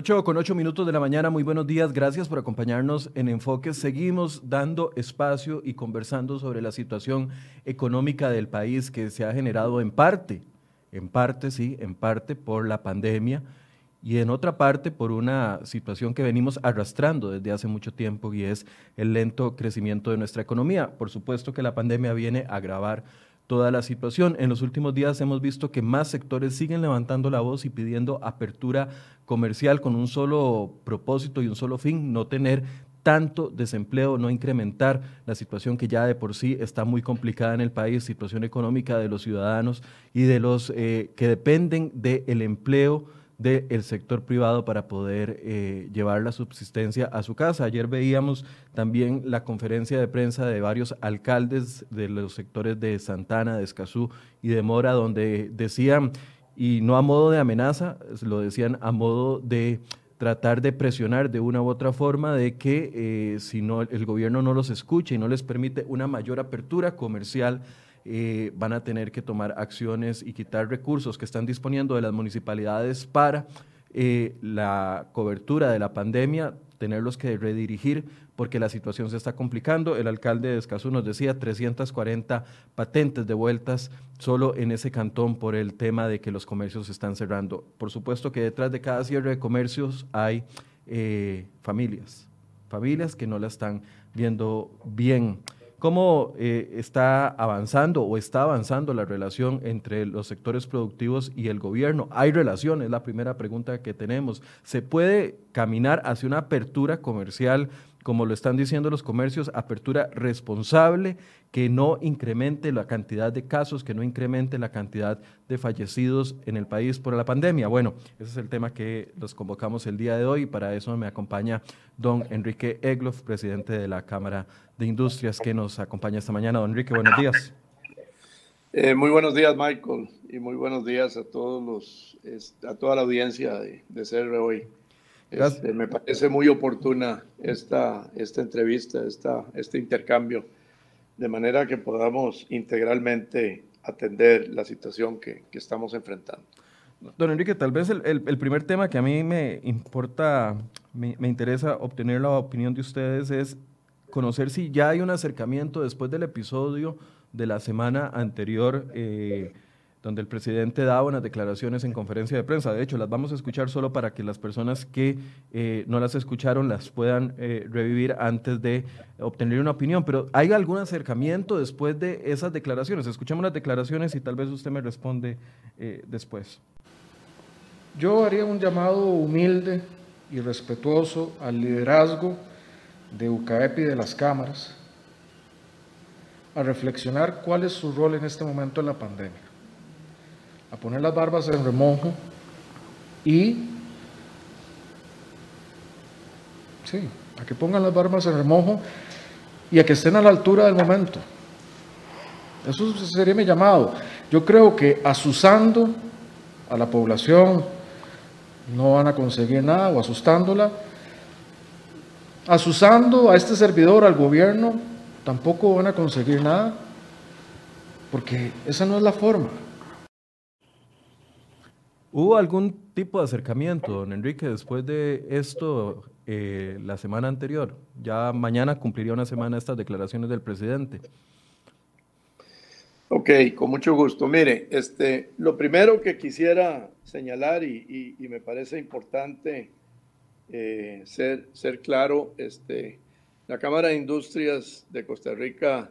8 con 8 minutos de la mañana, muy buenos días, gracias por acompañarnos en Enfoque. Seguimos dando espacio y conversando sobre la situación económica del país que se ha generado en parte, en parte sí, en parte por la pandemia y en otra parte por una situación que venimos arrastrando desde hace mucho tiempo y es el lento crecimiento de nuestra economía. Por supuesto que la pandemia viene a agravar toda la situación. En los últimos días hemos visto que más sectores siguen levantando la voz y pidiendo apertura comercial con un solo propósito y un solo fin, no tener tanto desempleo, no incrementar la situación que ya de por sí está muy complicada en el país, situación económica de los ciudadanos y de los eh, que dependen del empleo del sector privado para poder eh, llevar la subsistencia a su casa. Ayer veíamos también la conferencia de prensa de varios alcaldes de los sectores de Santana, de Escazú y de Mora, donde decían, y no a modo de amenaza, lo decían a modo de tratar de presionar de una u otra forma de que eh, si no el gobierno no los escucha y no les permite una mayor apertura comercial, eh, van a tener que tomar acciones y quitar recursos que están disponiendo de las municipalidades para eh, la cobertura de la pandemia, tenerlos que redirigir porque la situación se está complicando. El alcalde de Escazú nos decía 340 patentes de vueltas solo en ese cantón por el tema de que los comercios se están cerrando. Por supuesto que detrás de cada cierre de comercios hay eh, familias, familias que no la están viendo bien. ¿Cómo eh, está avanzando o está avanzando la relación entre los sectores productivos y el gobierno? ¿Hay relación? Es la primera pregunta que tenemos. ¿Se puede caminar hacia una apertura comercial como lo están diciendo los comercios, apertura responsable, que no incremente la cantidad de casos, que no incremente la cantidad de fallecidos en el país por la pandemia. Bueno, ese es el tema que los convocamos el día de hoy y para eso me acompaña don Enrique Egloff, presidente de la Cámara de Industrias, que nos acompaña esta mañana. Don Enrique, buenos días. Eh, muy buenos días, Michael, y muy buenos días a todos los, a toda la audiencia de, de hoy. Este, me parece muy oportuna esta, esta entrevista, esta, este intercambio, de manera que podamos integralmente atender la situación que, que estamos enfrentando. Don Enrique, tal vez el, el, primer tema que a mí me importa, me, me, interesa obtener la opinión de ustedes es conocer si ya hay un acercamiento después del episodio de la semana anterior. Eh, donde el presidente daba unas declaraciones en conferencia de prensa. De hecho, las vamos a escuchar solo para que las personas que eh, no las escucharon las puedan eh, revivir antes de obtener una opinión. Pero ¿hay algún acercamiento después de esas declaraciones? Escuchamos las declaraciones y tal vez usted me responde eh, después. Yo haría un llamado humilde y respetuoso al liderazgo de UCAEP y de las cámaras a reflexionar cuál es su rol en este momento en la pandemia a poner las barbas en remojo y, sí, a que pongan las barbas en remojo y a que estén a la altura del momento. Eso sería mi llamado. Yo creo que asusando a la población no van a conseguir nada o asustándola. Asusando a este servidor, al gobierno, tampoco van a conseguir nada, porque esa no es la forma. ¿Hubo algún tipo de acercamiento, don Enrique, después de esto eh, la semana anterior? Ya mañana cumpliría una semana estas declaraciones del presidente. Ok, con mucho gusto. Mire, este, lo primero que quisiera señalar y, me parece importante eh, ser, ser claro, este, la Cámara de Industrias de Costa Rica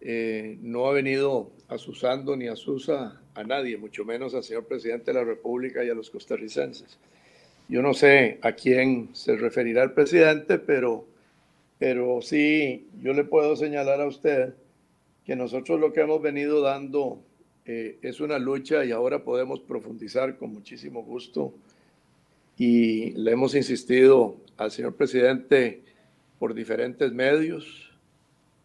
eh, no ha venido asusando ni asusa a nadie, mucho menos al señor presidente de la República y a los costarricenses. Yo no sé a quién se referirá el presidente, pero, pero sí, yo le puedo señalar a usted que nosotros lo que hemos venido dando eh, es una lucha y ahora podemos profundizar con muchísimo gusto. Y le hemos insistido al señor presidente por diferentes medios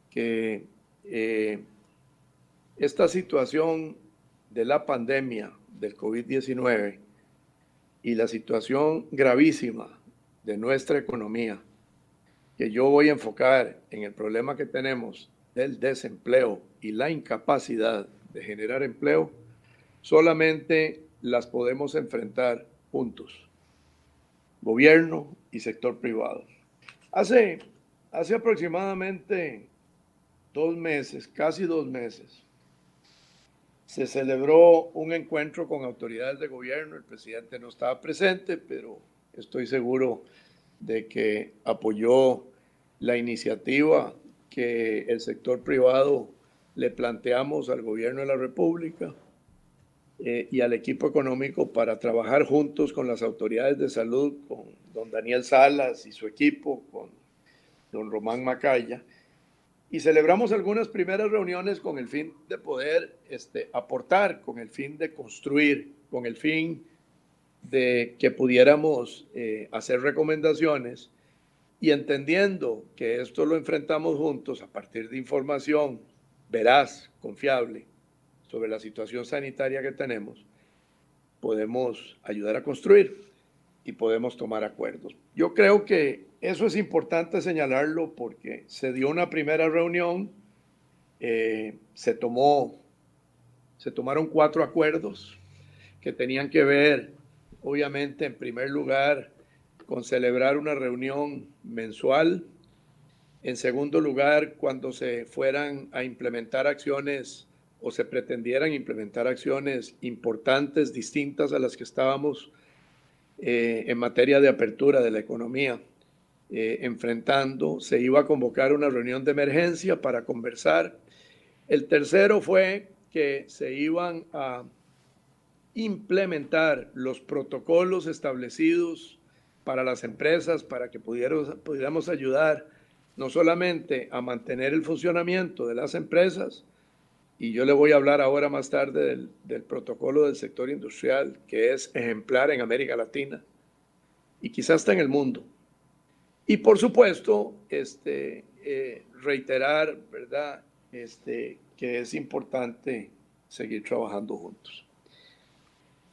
que eh, esta situación de la pandemia del COVID-19 y la situación gravísima de nuestra economía, que yo voy a enfocar en el problema que tenemos del desempleo y la incapacidad de generar empleo, solamente las podemos enfrentar juntos. gobierno y sector privado. Hace, hace aproximadamente dos meses, casi dos meses, se celebró un encuentro con autoridades de gobierno. El presidente no estaba presente, pero estoy seguro de que apoyó la iniciativa que el sector privado le planteamos al gobierno de la República eh, y al equipo económico para trabajar juntos con las autoridades de salud, con don Daniel Salas y su equipo, con don Román Macaya, y celebramos algunas primeras reuniones con el fin de poder este, aportar, con el fin de construir, con el fin de que pudiéramos eh, hacer recomendaciones y entendiendo que esto lo enfrentamos juntos a partir de información veraz, confiable sobre la situación sanitaria que tenemos, podemos ayudar a construir y podemos tomar acuerdos. Yo creo que eso es importante señalarlo porque se dio una primera reunión, eh, se tomó, se tomaron cuatro acuerdos que tenían que ver, obviamente, en primer lugar, con celebrar una reunión mensual. En segundo lugar, cuando se fueran a implementar acciones o se pretendieran implementar acciones importantes, distintas a las que estábamos eh, en materia de apertura de la economía eh, enfrentando, se iba a convocar una reunión de emergencia para conversar. El tercero fue que se iban a implementar los protocolos establecidos para las empresas para que pudiéramos, ayudar no solamente a mantener el funcionamiento de las empresas, y yo le voy a hablar ahora más tarde del, del, protocolo del sector industrial, que es ejemplar en América Latina y quizás está en el mundo. Y por supuesto, este, eh, reiterar, ¿verdad?, este, que es importante seguir trabajando juntos.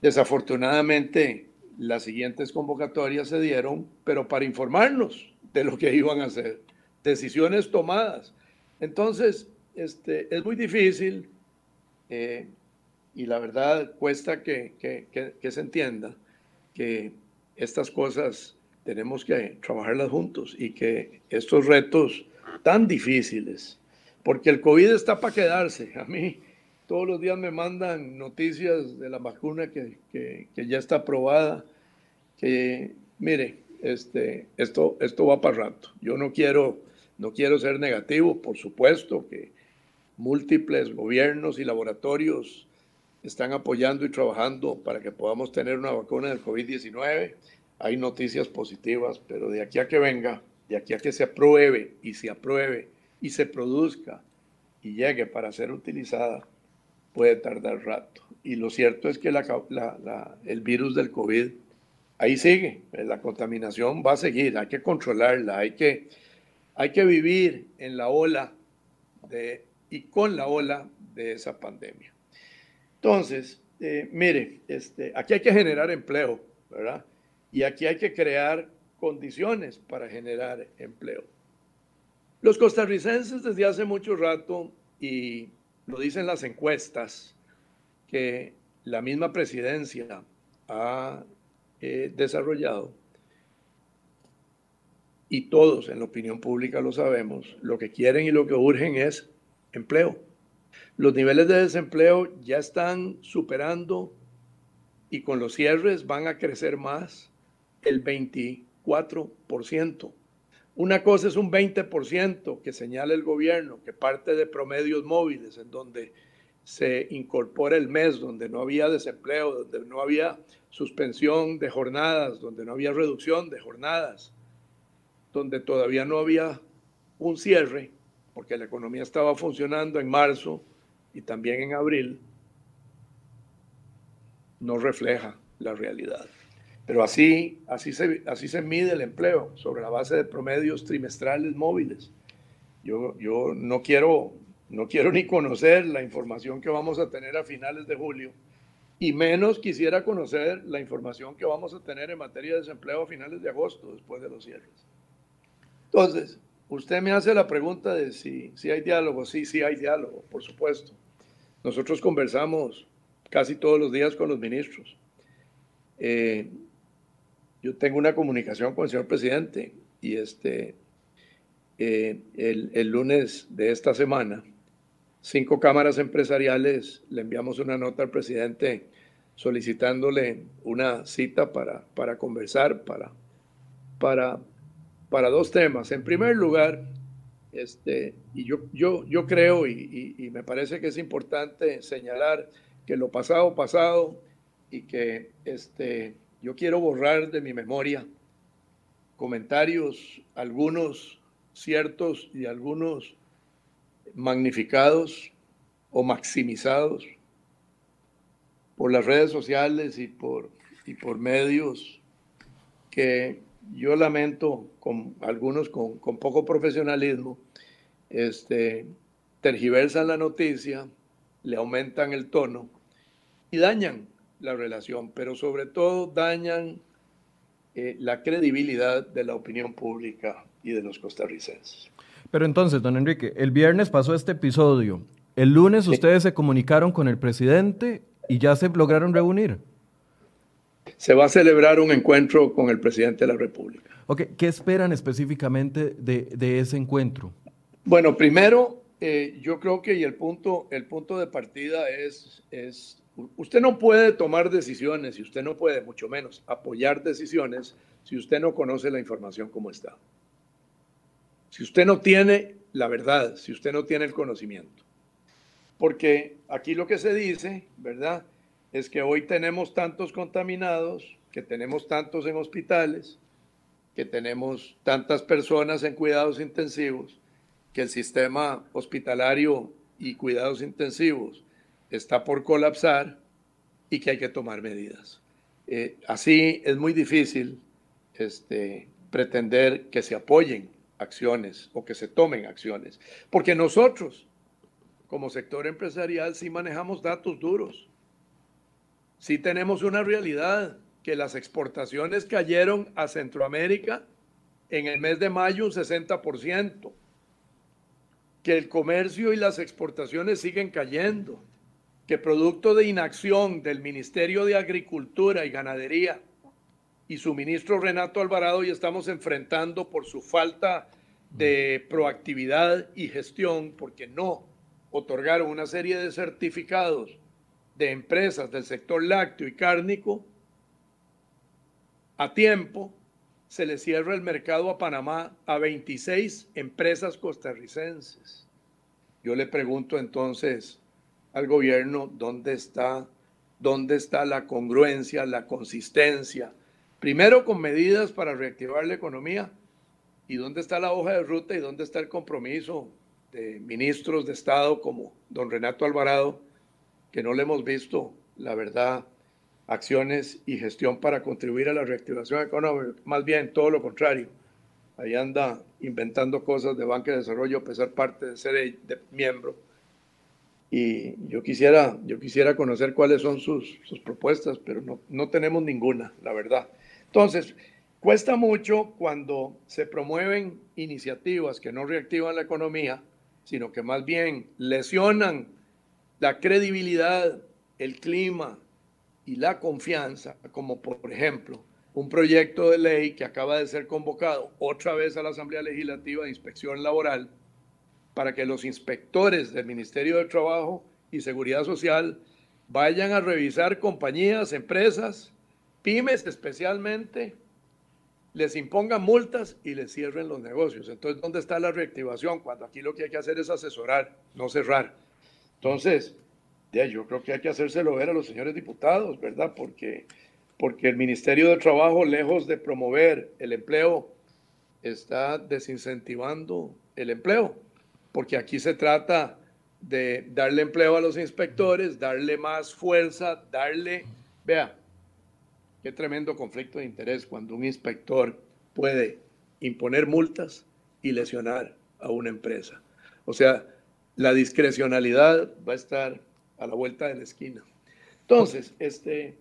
Desafortunadamente, las siguientes convocatorias se dieron, pero para informarnos de lo que iban a hacer, decisiones tomadas. Entonces, este, es muy difícil eh, y la verdad cuesta que, que, se entienda que estas cosas tenemos que trabajarlas juntos y que estos retos tan difíciles, porque el COVID está para quedarse. A mí todos los días me mandan noticias de la vacuna que, que, que ya está aprobada, que mire, este, esto, esto va para rato. Yo no quiero, no quiero ser negativo, por supuesto que múltiples gobiernos y laboratorios están apoyando y trabajando para que podamos tener una vacuna del COVID-19 hay noticias positivas, pero de aquí a que venga, de aquí a que se apruebe y se apruebe y se produzca y llegue para ser utilizada, puede tardar rato. Y lo cierto es que el virus del COVID ahí sigue, la contaminación va a seguir, hay que controlarla, hay que, hay que vivir en la ola de, y con la ola de esa pandemia. Entonces, eh, mire, este, aquí hay que generar empleo, ¿verdad? Y aquí hay que crear condiciones para generar empleo. Los costarricenses desde hace mucho rato, y lo dicen las encuestas, que la misma presidencia ha eh, desarrollado, y todos en la opinión pública lo sabemos, lo que quieren y lo que urgen es empleo. Los niveles de desempleo ya están superando y con los cierres van a crecer más el 24%. Una cosa es un 20% que señala el gobierno, que parte de promedios móviles, en donde se incorpora el mes, donde no había desempleo, donde no había suspensión de jornadas, donde no había reducción de jornadas, donde todavía no había un cierre, porque la economía estaba funcionando en marzo y también en abril, no refleja la realidad. Pero así, así, se, así se mide el empleo, sobre la base de promedios trimestrales móviles. Yo, yo no, quiero, no quiero ni conocer la información que vamos a tener a finales de julio, y menos quisiera conocer la información que vamos a tener en materia de desempleo a finales de agosto, después de los cierres. Entonces, usted me hace la pregunta de si, si hay diálogo. Sí, sí hay diálogo, por supuesto. Nosotros conversamos casi todos los días con los ministros. Eh, yo tengo una comunicación con el señor presidente y este, eh, el, el, lunes de esta semana, cinco cámaras empresariales le enviamos una nota al presidente solicitándole una cita para, para conversar, para, para, para dos temas. En primer lugar, este, y yo, yo, yo creo y, y, me parece que es importante señalar que lo pasado, pasado, y que este, yo quiero borrar de mi memoria comentarios, algunos ciertos y algunos magnificados o maximizados por las redes sociales y por, y por medios que yo lamento con algunos con, con poco profesionalismo, este, tergiversan la noticia, le aumentan el tono y dañan la relación, pero sobre todo dañan eh, la credibilidad de la opinión pública y de los costarricenses. Pero entonces, don Enrique, el viernes pasó este episodio. El lunes ustedes se comunicaron con el presidente y ya se lograron reunir. Se va a celebrar un encuentro con el presidente de la República. Ok, ¿qué esperan específicamente de, de ese encuentro? Bueno, primero, eh, yo creo que y el punto, el punto de partida es, es Usted no puede tomar decisiones y usted no puede, mucho menos, apoyar decisiones si usted no conoce la información como está. Si usted no tiene la verdad, si usted no tiene el conocimiento. Porque aquí lo que se dice, ¿verdad? Es que hoy tenemos tantos contaminados, que tenemos tantos en hospitales, que tenemos tantas personas en cuidados intensivos, que el sistema hospitalario y cuidados intensivos está por colapsar y que hay que tomar medidas. Eh, así es muy difícil este, pretender que se apoyen acciones o que se tomen acciones, porque nosotros, como sector empresarial, sí manejamos datos duros. Sí tenemos una realidad, que las exportaciones cayeron a Centroamérica en el mes de mayo un 60%, que el comercio y las exportaciones siguen cayendo, que producto de inacción del Ministerio de Agricultura y Ganadería y su ministro Renato Alvarado y estamos enfrentando por su falta de proactividad y gestión, porque no otorgaron una serie de certificados de empresas del sector lácteo y cárnico a tiempo, se le cierra el mercado a Panamá a 26 empresas costarricenses. Yo le pregunto entonces, al gobierno dónde está, dónde está la congruencia, la consistencia. Primero con medidas para reactivar la economía y dónde está la hoja de ruta y dónde está el compromiso de ministros de Estado como don Renato Alvarado, que no le hemos visto, la verdad, acciones y gestión para contribuir a la reactivación económica. Más bien, todo lo contrario. Ahí anda inventando cosas de banca de desarrollo a pesar parte de ser miembro y yo quisiera, yo quisiera conocer cuáles son sus, sus propuestas, pero no, no tenemos ninguna, la verdad. Entonces, cuesta mucho cuando se promueven iniciativas que no reactivan la economía, sino que más bien lesionan la credibilidad, el clima y la confianza, como por ejemplo un proyecto de ley que acaba de ser convocado otra vez a la Asamblea Legislativa de Inspección Laboral, para que los inspectores del Ministerio de Trabajo y Seguridad Social vayan a revisar compañías, empresas, pymes especialmente, les impongan multas y les cierren los negocios. Entonces, ¿dónde está la reactivación? Cuando aquí lo que hay que hacer es asesorar, no cerrar. Entonces, ya, yo creo que hay que hacérselo ver a los señores diputados, ¿verdad? Porque, porque el Ministerio de Trabajo, lejos de promover el empleo, está desincentivando el empleo porque aquí se trata de darle empleo a los inspectores, darle más fuerza, darle, vea, qué tremendo conflicto de interés cuando un inspector puede imponer multas y lesionar a una empresa. O sea, la discrecionalidad va a estar a la vuelta de la esquina. Entonces, este,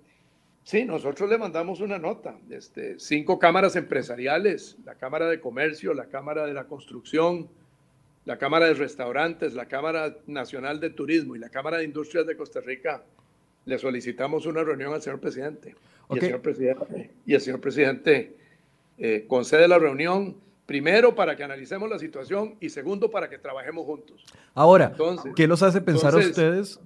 sí, nosotros le mandamos una nota, este, cinco cámaras empresariales, la Cámara de Comercio, la Cámara de la Construcción, la Cámara de Restaurantes, la Cámara Nacional de Turismo y la Cámara de Industrias de Costa Rica le solicitamos una reunión al señor presidente. Y, el señor presidente y el señor presidente eh, concede la reunión, primero para que analicemos la situación y segundo para que trabajemos juntos. Ahora, ¿qué los hace pensar a ustedes?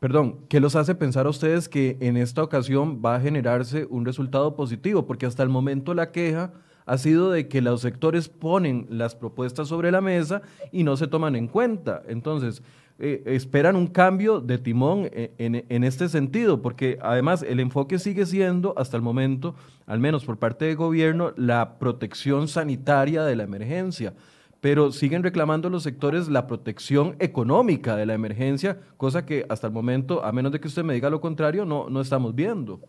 Perdón, ¿qué los hace pensar a ustedes que en esta ocasión va a generarse un resultado positivo? Porque hasta el momento la queja ha sido de que los sectores ponen las propuestas sobre la mesa y no se toman en cuenta. Entonces, eh, esperan un cambio de timón eh, en, este sentido, porque además el enfoque sigue siendo, hasta el momento, al menos por parte del gobierno, la protección sanitaria de la emergencia. Pero siguen reclamando los sectores la protección económica de la emergencia, cosa que hasta el momento, a menos de que usted me diga lo contrario, no, no estamos viendo.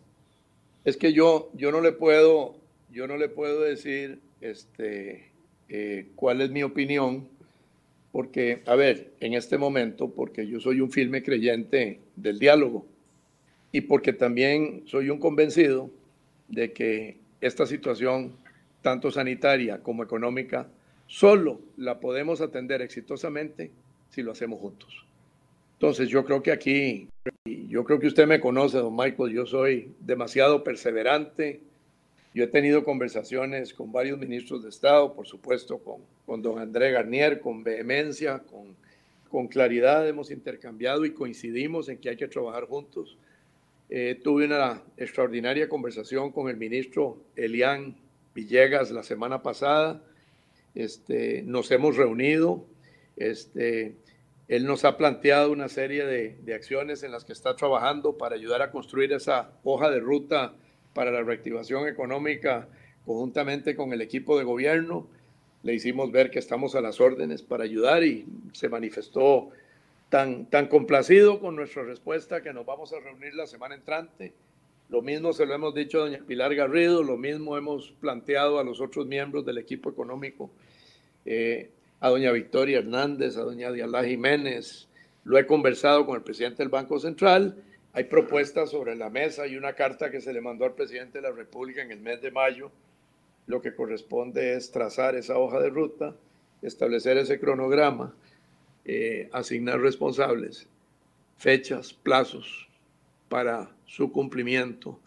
Es que yo, yo no le puedo, yo no le puedo decir este, eh, cuál es mi opinión porque, a ver, en este momento, porque yo soy un firme creyente del diálogo y porque también soy un convencido de que esta situación, tanto sanitaria como económica, solo la podemos atender exitosamente si lo hacemos juntos. Entonces, yo creo que aquí, yo creo que usted me conoce, don Michael, yo soy demasiado perseverante, yo he tenido conversaciones con varios ministros de Estado, por supuesto, con, con don André Garnier, con vehemencia, con, con claridad hemos intercambiado y coincidimos en que hay que trabajar juntos. Eh, tuve una extraordinaria conversación con el ministro Elian Villegas la semana pasada. Este, nos hemos reunido. Este, él nos ha planteado una serie de, de acciones en las que está trabajando para ayudar a construir esa hoja de ruta para la reactivación económica conjuntamente con el equipo de gobierno. Le hicimos ver que estamos a las órdenes para ayudar y se manifestó tan, tan complacido con nuestra respuesta que nos vamos a reunir la semana entrante. Lo mismo se lo hemos dicho a doña Pilar Garrido, lo mismo hemos planteado a los otros miembros del equipo económico, eh, a doña Victoria Hernández, a doña Dialá Jiménez. Lo he conversado con el presidente del Banco Central hay propuestas sobre la mesa y una carta que se le mandó al presidente de la República en el mes de mayo. Lo que corresponde es trazar esa hoja de ruta, establecer ese cronograma, eh, asignar responsables, fechas, plazos para su cumplimiento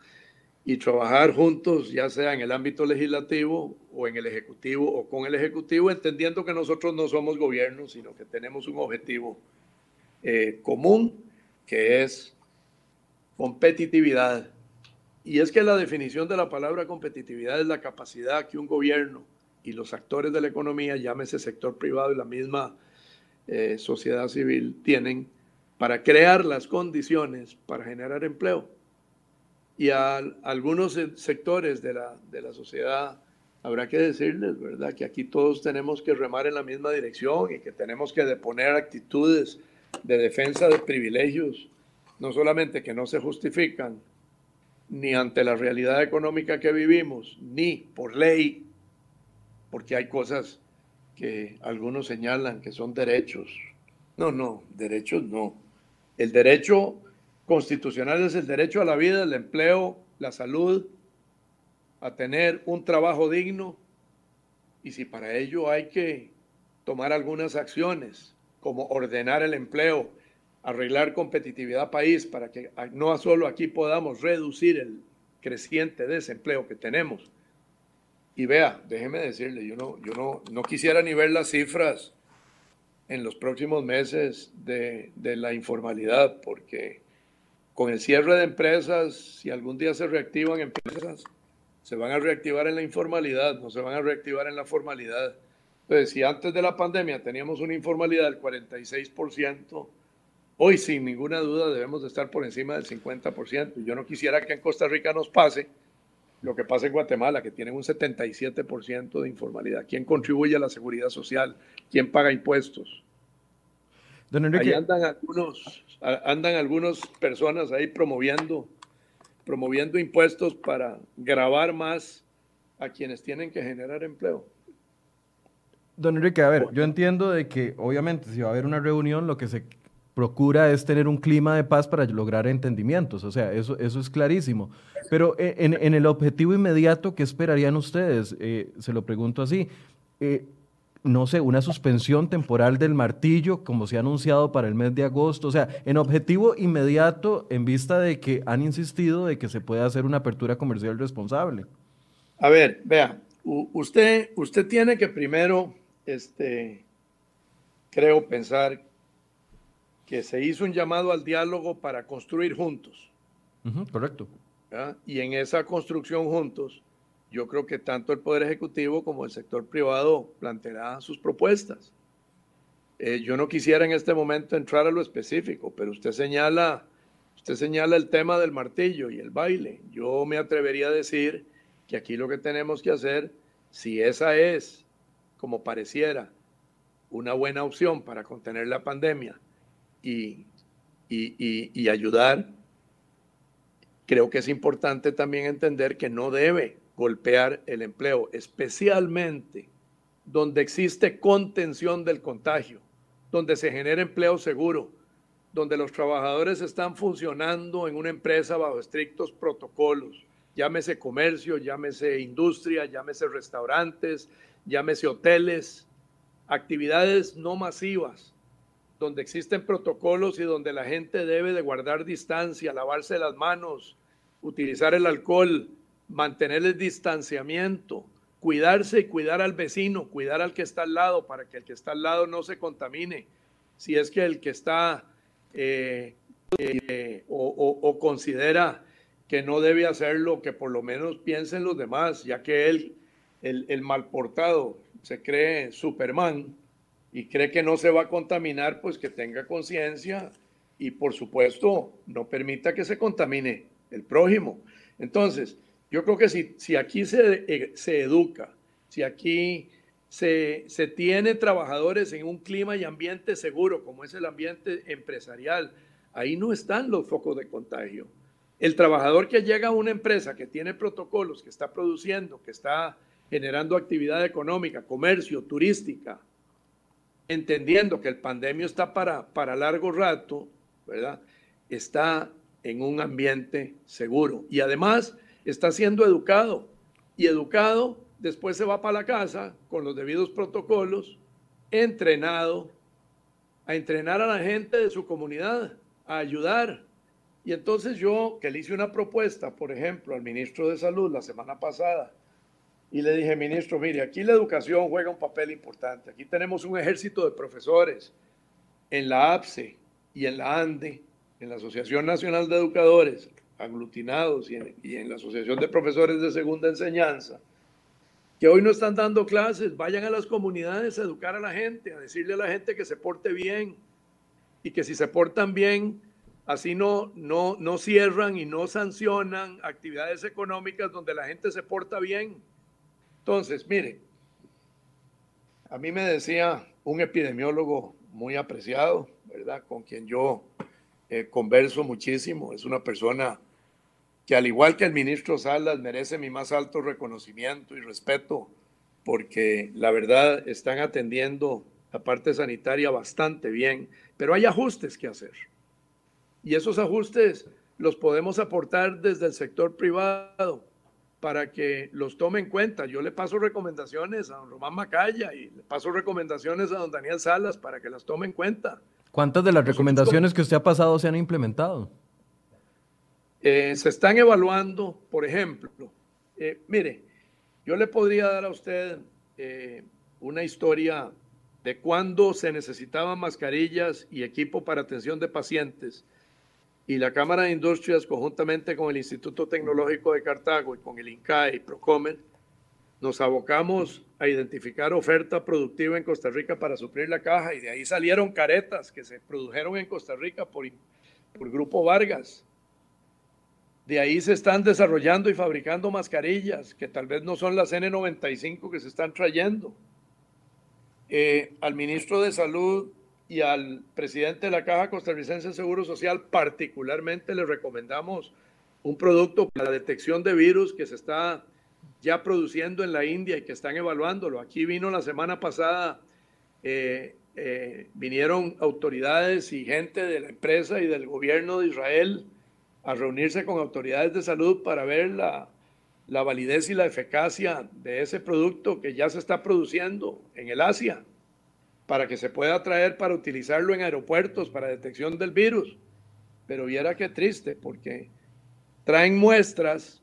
y trabajar juntos, ya sea en el ámbito legislativo o en el ejecutivo o con el ejecutivo, entendiendo que nosotros no somos gobierno, sino que tenemos un objetivo eh, común, que es competitividad. Y es que la definición de la palabra competitividad es la capacidad que un gobierno y los actores de la economía, llámese sector privado y la misma eh, sociedad civil, tienen para crear las condiciones para generar empleo. Y a, algunos sectores de la, de la sociedad habrá que decirles, ¿verdad?, que aquí todos tenemos que remar en la misma dirección y que tenemos que deponer actitudes de defensa de privilegios no solamente que no se justifican ni ante la realidad económica que vivimos, ni por ley, porque hay cosas que algunos señalan que son derechos. No, no, derechos no. El derecho constitucional es el derecho a la vida, el empleo, la salud, a tener un trabajo digno. Y si para ello hay que tomar algunas acciones, como ordenar el empleo, arreglar competitividad país para que no solo aquí podamos reducir el creciente desempleo que tenemos. Y vea, déjeme decirle, yo no, yo no, no quisiera ni ver las cifras en los próximos meses de, de la informalidad, porque con el cierre de empresas, si algún día se reactivan empresas, se van a reactivar en la informalidad, no se van a reactivar en la formalidad. Entonces, si antes de la pandemia teníamos una informalidad del 46%, Hoy, sin ninguna duda, debemos de estar por encima del 50%. Yo no quisiera que en Costa Rica nos pase lo que pasa en Guatemala, que tienen un 77% de informalidad. ¿Quién contribuye a la seguridad social? ¿Quién paga impuestos? Don Enrique. Ahí andan algunos, andan algunas personas ahí promoviendo, promoviendo impuestos para grabar más a quienes tienen que generar empleo. Don Enrique, a ver, yo entiendo de que obviamente si va a haber una reunión, lo que se procura es tener un clima de paz para lograr entendimientos, o sea, eso, eso es clarísimo. Pero eh, en, el objetivo inmediato, ¿qué esperarían ustedes? Eh, se lo pregunto así. Eh, no sé, una suspensión temporal del martillo, como se ha anunciado para el mes de agosto, o sea, en objetivo inmediato en vista de que han insistido de que se puede hacer una apertura comercial responsable. A ver, vea, usted, usted tiene que primero, este, creo pensar que se hizo un llamado al diálogo para construir juntos. correcto. Y en esa construcción juntos, yo creo que tanto el Poder Ejecutivo como el sector privado plantearán sus propuestas. Eh, yo no quisiera en este momento entrar a lo específico, pero usted señala, usted señala el tema del martillo y el baile. Yo me atrevería a decir que aquí lo que tenemos que hacer, si esa es, como pareciera, una buena opción para contener la pandemia y, y, ayudar, creo que es importante también entender que no debe golpear el empleo, especialmente donde existe contención del contagio, donde se genera empleo seguro, donde los trabajadores están funcionando en una empresa bajo estrictos protocolos, llámese comercio, llámese industria, llámese restaurantes, llámese hoteles, actividades no masivas, donde existen protocolos y donde la gente debe de guardar distancia, lavarse las manos, utilizar el alcohol, mantener el distanciamiento, cuidarse y cuidar al vecino, cuidar al que está al lado para que el que está al lado no se contamine. Si es que el que está eh, eh, o, considera que no debe hacerlo, que por lo menos piensen los demás, ya que él, el, el mal portado, se cree Superman y cree que no se va a contaminar, pues que tenga conciencia y por supuesto no permita que se contamine el prójimo. Entonces, yo creo que si, si aquí se, eh, se educa, si aquí se, se, tiene trabajadores en un clima y ambiente seguro, como es el ambiente empresarial, ahí no están los focos de contagio. El trabajador que llega a una empresa que tiene protocolos, que está produciendo, que está generando actividad económica, comercio, turística, entendiendo que el pandemio está para, para largo rato, ¿verdad? Está en un ambiente seguro. Y además está siendo educado. Y educado, después se va para la casa con los debidos protocolos, entrenado, a entrenar a la gente de su comunidad, a ayudar. Y entonces yo, que le hice una propuesta, por ejemplo, al ministro de Salud la semana pasada, y le dije, ministro, mire, aquí la educación juega un papel importante. Aquí tenemos un ejército de profesores en la APSE y en la ANDE, en la Asociación Nacional de Educadores, aglutinados y en, la Asociación de Profesores de Segunda Enseñanza, que hoy no están dando clases, vayan a las comunidades a educar a la gente, a decirle a la gente que se porte bien y que si se portan bien, así no, no, no cierran y no sancionan actividades económicas donde la gente se porta bien. Entonces, mire, a mí me decía un epidemiólogo muy apreciado, ¿verdad? Con quien yo eh, converso muchísimo, es una persona que al igual que el ministro Salas merece mi más alto reconocimiento y respeto, porque la verdad están atendiendo la parte sanitaria bastante bien, pero hay ajustes que hacer. Y esos ajustes los podemos aportar desde el sector privado para que los tome en cuenta. Yo le paso recomendaciones a don Román Macaya y le paso recomendaciones a don Daniel Salas para que las tome en cuenta. ¿Cuántas de las recomendaciones que usted ha pasado se han implementado? Eh, se están evaluando, por ejemplo, eh, mire, yo le podría dar a usted eh, una historia de cuándo se necesitaban mascarillas y equipo para atención de pacientes y la Cámara de Industrias conjuntamente con el Instituto Tecnológico de Cartago y con el INCAE y Procomer nos abocamos a identificar oferta productiva en Costa Rica para suplir la caja y de ahí salieron caretas que se produjeron en Costa Rica por, por Grupo Vargas de ahí se están desarrollando y fabricando mascarillas, que tal vez no son las N95 que se están trayendo. Eh, al ministro de Salud y al presidente de la Caja Costarricense de Seguro Social particularmente le recomendamos un producto para la detección de virus que se está ya produciendo en la India y que están evaluándolo. Aquí vino la semana pasada, eh, eh, vinieron autoridades y gente de la empresa y del gobierno de Israel a reunirse con autoridades de salud para ver la, la validez y la eficacia de ese producto que ya se está produciendo en el Asia para que se pueda traer para utilizarlo en aeropuertos para detección del virus. Pero viera qué triste, porque traen muestras,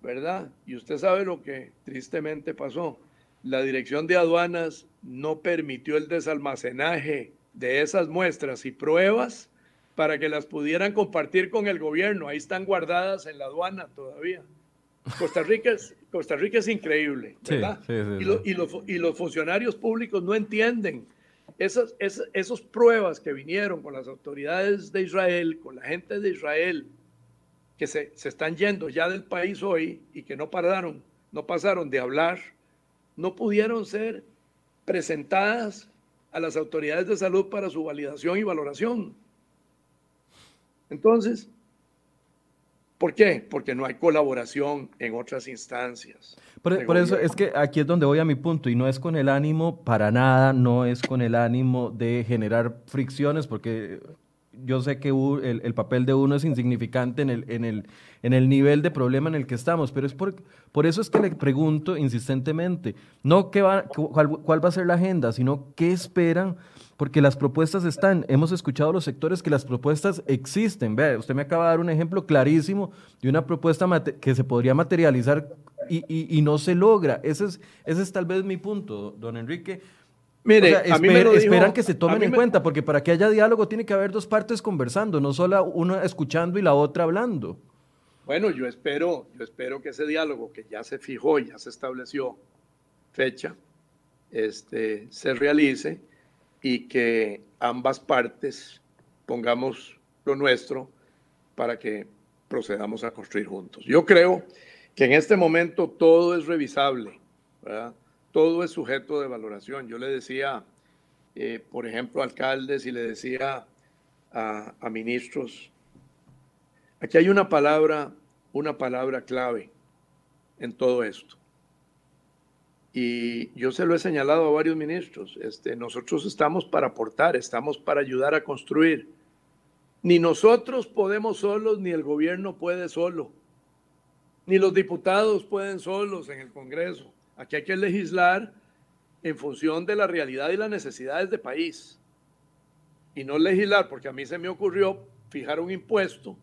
¿verdad? Y usted sabe lo que tristemente pasó. La dirección de aduanas no permitió el desalmacenaje de esas muestras y pruebas para que las pudieran compartir con el gobierno. Ahí están guardadas en la aduana todavía. Costa Rica es, Costa Rica es increíble, ¿verdad? y, los, y, los, funcionarios públicos no entienden esas, esas, pruebas que vinieron con las autoridades de Israel, con la gente de Israel, que se, se, están yendo ya del país hoy y que no pararon, no pasaron de hablar, no pudieron ser presentadas a las autoridades de salud para su validación y valoración. Entonces, ¿Por qué? Porque no hay colaboración en otras instancias. Por, eso es que aquí es donde voy a mi punto y no es con el ánimo para nada, no es con el ánimo de generar fricciones, porque yo sé que el, papel de uno es insignificante en el, en, el, en el nivel de problema en el que estamos, pero es por, por eso es que le pregunto insistentemente, no qué va, cuál, cuál va a ser la agenda, sino qué esperan porque las propuestas están, hemos escuchado los sectores que las propuestas existen. Vea, usted me acaba de dar un ejemplo clarísimo de una propuesta que se podría materializar y, no se logra. Ese es, ese es tal vez mi punto, don Enrique. Mire, esperan que se tomen en cuenta, porque para que haya diálogo tiene que haber dos partes conversando, no solo una escuchando y la otra hablando. Bueno, yo espero, yo espero que ese diálogo que ya se fijó, ya se estableció fecha, este, se realice y que ambas partes pongamos lo nuestro para que procedamos a construir juntos. Yo creo que en este momento todo es revisable, todo es sujeto de valoración. Yo le decía, eh, por ejemplo, a alcaldes y le decía a, a ministros, aquí hay una palabra, una palabra clave en todo esto. Y yo se lo he señalado a varios ministros, este, nosotros estamos para aportar, estamos para ayudar a construir. Ni nosotros podemos solos, ni el gobierno puede solo, ni los diputados pueden solos en el Congreso. Aquí hay que legislar en función de la realidad y las necesidades del país. Y no legislar, porque a mí se me ocurrió fijar un impuesto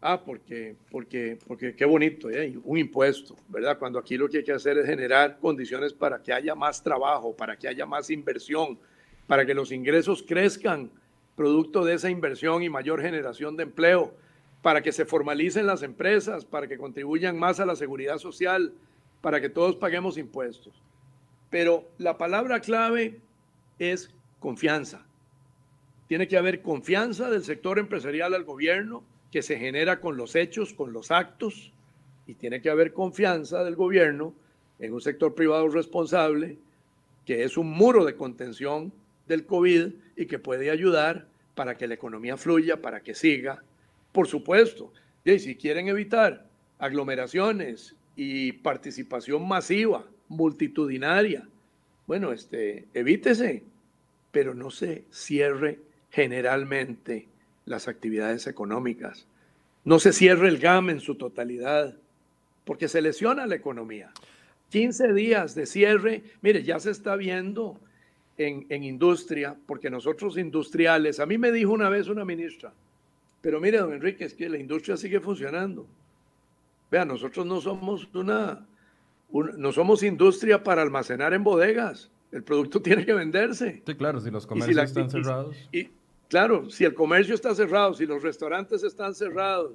Ah, porque, porque, porque qué bonito, ¿eh? un impuesto, ¿verdad? Cuando aquí lo que hay que hacer es generar condiciones para que haya más trabajo, para que haya más inversión, para que los ingresos crezcan producto de esa inversión y mayor generación de empleo, para que se formalicen las empresas, para que contribuyan más a la seguridad social, para que todos paguemos impuestos. Pero la palabra clave es confianza. Tiene que haber confianza del sector empresarial al gobierno, que se genera con los hechos, con los actos, y tiene que haber confianza del gobierno en un sector privado responsable, que es un muro de contención del COVID y que puede ayudar para que la economía fluya, para que siga. Por supuesto, y si quieren evitar aglomeraciones y participación masiva, multitudinaria, bueno, este, evítese, pero no se cierre generalmente las actividades económicas. No se cierre el GAM en su totalidad, porque se lesiona la economía. 15 días de cierre, mire, ya se está viendo en, en, industria, porque nosotros industriales, a mí me dijo una vez una ministra, pero mire, don Enrique, es que la industria sigue funcionando. Vea, nosotros no somos una, no somos industria para almacenar en bodegas. El producto tiene que venderse. Sí, claro, si los comercios están cerrados. Y, Claro, si el comercio está cerrado, si los restaurantes están cerrados.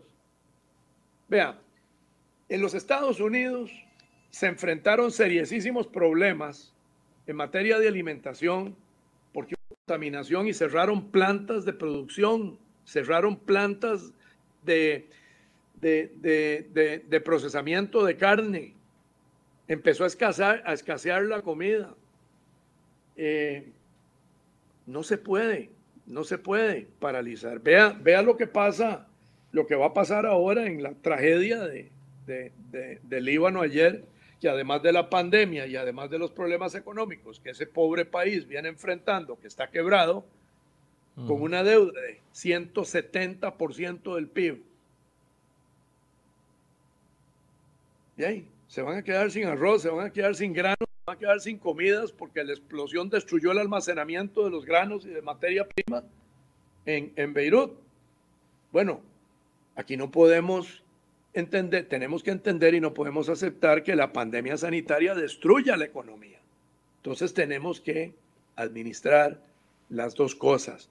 Vea, en los Estados Unidos se enfrentaron seriosísimos problemas en materia de alimentación porque hubo contaminación y cerraron plantas de producción, cerraron plantas de, de, procesamiento de carne. Empezó a escasear, a escasear la comida. Eh, no se puede no se puede paralizar. Vea, vea lo que pasa, lo que va a pasar ahora en la tragedia de, del Líbano ayer, que además de la pandemia y además de los problemas económicos que ese pobre país viene enfrentando, que está quebrado, con una deuda de 170% del PIB. Y ahí, se van a quedar sin arroz, se van a quedar sin granos, se van a quedar sin comidas porque la explosión destruyó el almacenamiento de los granos y de materia prima en, en Beirut. Bueno, aquí no podemos entender, tenemos que entender y no podemos aceptar que la pandemia sanitaria destruya la economía. Entonces tenemos que administrar las dos cosas.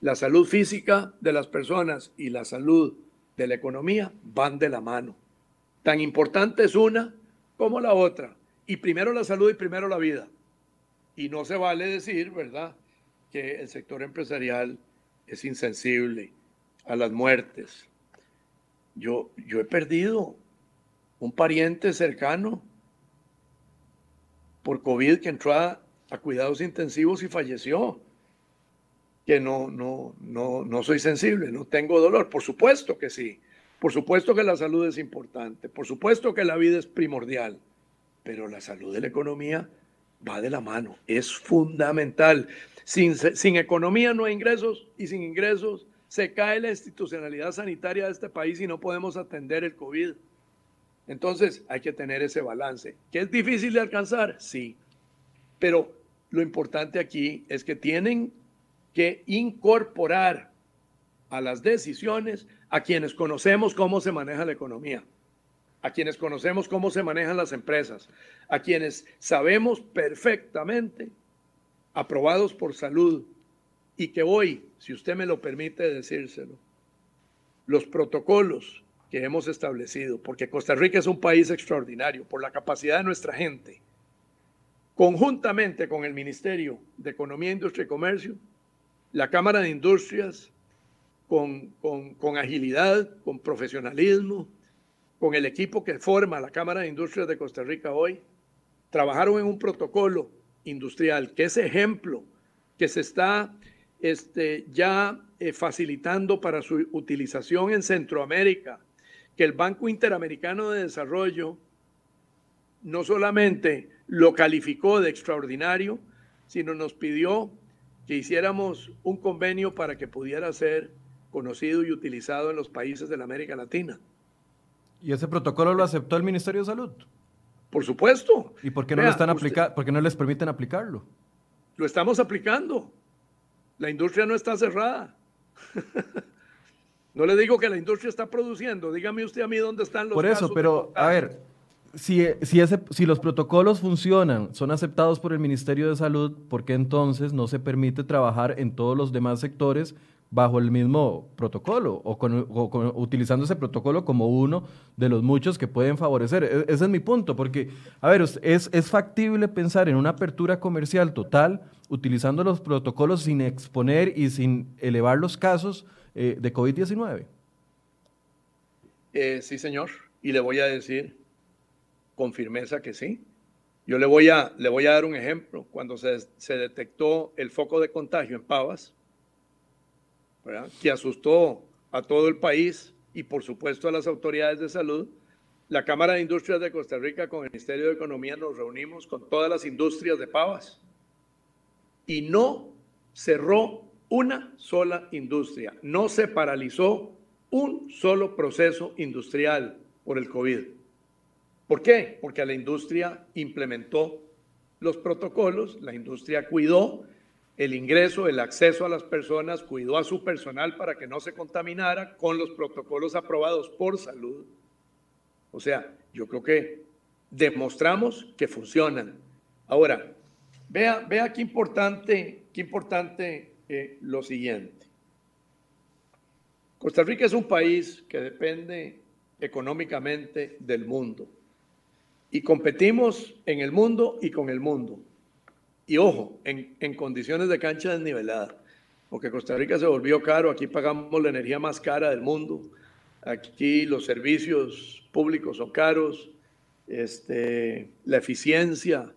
La salud física de las personas y la salud de la economía van de la mano. Tan importante es una como la otra. Y primero la salud y primero la vida. Y no se vale decir, ¿verdad?, que el sector empresarial es insensible a las muertes. Yo, yo he perdido un pariente cercano por COVID que entró a, cuidados intensivos y falleció. Que no, no, no, no soy sensible, no tengo dolor. Por supuesto que sí. Por supuesto que la salud es importante. Por supuesto que la vida es primordial. Pero la salud de la economía va de la mano. Es fundamental. Sin, sin economía no hay ingresos y sin ingresos se cae la institucionalidad sanitaria de este país y no podemos atender el COVID. Entonces hay que tener ese balance. ¿Que es difícil de alcanzar? Sí. Pero lo importante aquí es que tienen que incorporar a las decisiones a quienes conocemos cómo se maneja la economía, a quienes conocemos cómo se manejan las empresas, a quienes sabemos perfectamente, aprobados por salud, y que hoy, si usted me lo permite decírselo, los protocolos que hemos establecido, porque Costa Rica es un país extraordinario por la capacidad de nuestra gente, conjuntamente con el Ministerio de Economía, Industria y Comercio, la Cámara de Industrias, con, con, agilidad, con profesionalismo, con el equipo que forma la Cámara de Industrias de Costa Rica hoy, trabajaron en un protocolo industrial que es ejemplo, que se está este, ya eh, facilitando para su utilización en Centroamérica, que el Banco Interamericano de Desarrollo no solamente lo calificó de extraordinario, sino nos pidió que hiciéramos un convenio para que pudiera ser conocido y utilizado en los países de la América Latina. ¿Y ese protocolo lo aceptó el Ministerio de Salud? Por supuesto. ¿Y por qué no, lo están aplicando? ¿Por qué no les permiten aplicarlo? Lo estamos aplicando. La industria no está cerrada. no le digo que la industria está produciendo. Dígame usted a mí dónde están los Por eso, pero a ver, si, si, ese, si los protocolos funcionan, son aceptados por el Ministerio de Salud, ¿por qué entonces no se permite trabajar en todos los demás sectores bajo el mismo protocolo o, con, utilizando ese protocolo como uno de los muchos que pueden favorecer. E, ese es mi punto, porque, a ver, es, es factible pensar en una apertura comercial total utilizando los protocolos sin exponer y sin elevar los casos eh, de COVID-19. Eh, sí, señor, y le voy a decir con firmeza que sí. Yo le voy a, le voy a dar un ejemplo. Cuando se, se detectó el foco de contagio en Pavas, que asustó a todo el país y por supuesto a las autoridades de salud. La Cámara de Industrias de Costa Rica con el Ministerio de Economía nos reunimos con todas las industrias de pavas y no cerró una sola industria, no se paralizó un solo proceso industrial por el COVID. ¿Por qué? Porque la industria implementó los protocolos, la industria cuidó el ingreso, el acceso a las personas, cuidó a su personal para que no se contaminara con los protocolos aprobados por salud. O sea, yo creo que demostramos que funcionan. Ahora, vea, vea qué importante, qué importante eh, lo siguiente. Costa Rica es un país que depende económicamente del mundo y competimos en el mundo y con el mundo. Y ojo, en, condiciones de cancha desnivelada, porque Costa Rica se volvió caro, aquí pagamos la energía más cara del mundo, aquí los servicios públicos son caros, este, la eficiencia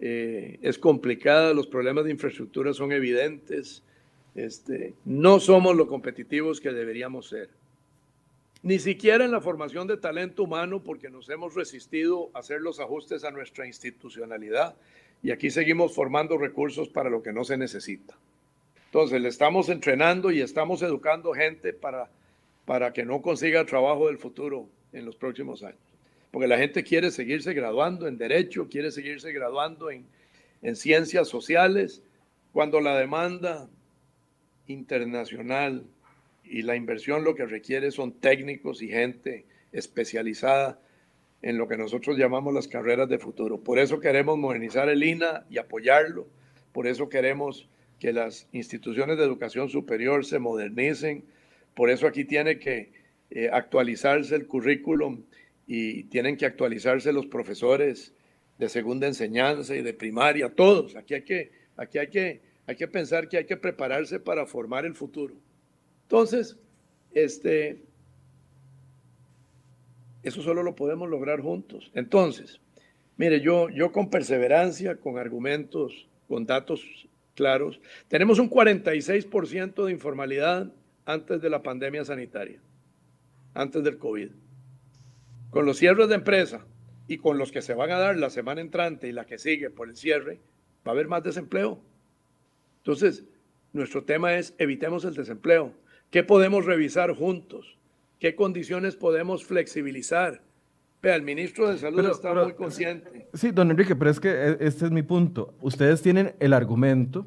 eh, es complicada, los problemas de infraestructura son evidentes, este, no somos lo competitivos que deberíamos ser. Ni siquiera en la formación de talento humano, porque nos hemos resistido a hacer los ajustes a nuestra institucionalidad y aquí seguimos formando recursos para lo que no se necesita. Entonces, le estamos entrenando y estamos educando gente para, para que no consiga trabajo del futuro en los próximos años. porque la gente quiere seguirse graduando en derecho, quiere seguirse graduando en, en ciencias sociales, cuando la demanda internacional y la inversión lo que requiere son técnicos y gente especializada en lo que nosotros llamamos las carreras de futuro. Por eso queremos modernizar el INA y apoyarlo. Por eso queremos que las instituciones de educación superior se modernicen. Por eso aquí tiene que eh, actualizarse el currículum y tienen que actualizarse los profesores de segunda enseñanza y de primaria, todos. Aquí hay que, aquí hay que, hay que pensar que hay que prepararse para formar el futuro. Entonces, este, eso solo lo podemos lograr juntos. Entonces, mire, yo, yo con perseverancia, con argumentos, con datos claros, tenemos un 46% de informalidad antes de la pandemia sanitaria, antes del COVID. Con los cierres de empresa y con los que se van a dar la semana entrante y la que sigue por el cierre, va a haber más desempleo. Entonces, nuestro tema es evitemos el desempleo. ¿Qué podemos revisar juntos? ¿Qué condiciones podemos flexibilizar? Vea, el ministro de Salud está muy consciente. Sí, don Enrique, pero es que e, este es mi punto. Ustedes tienen el argumento,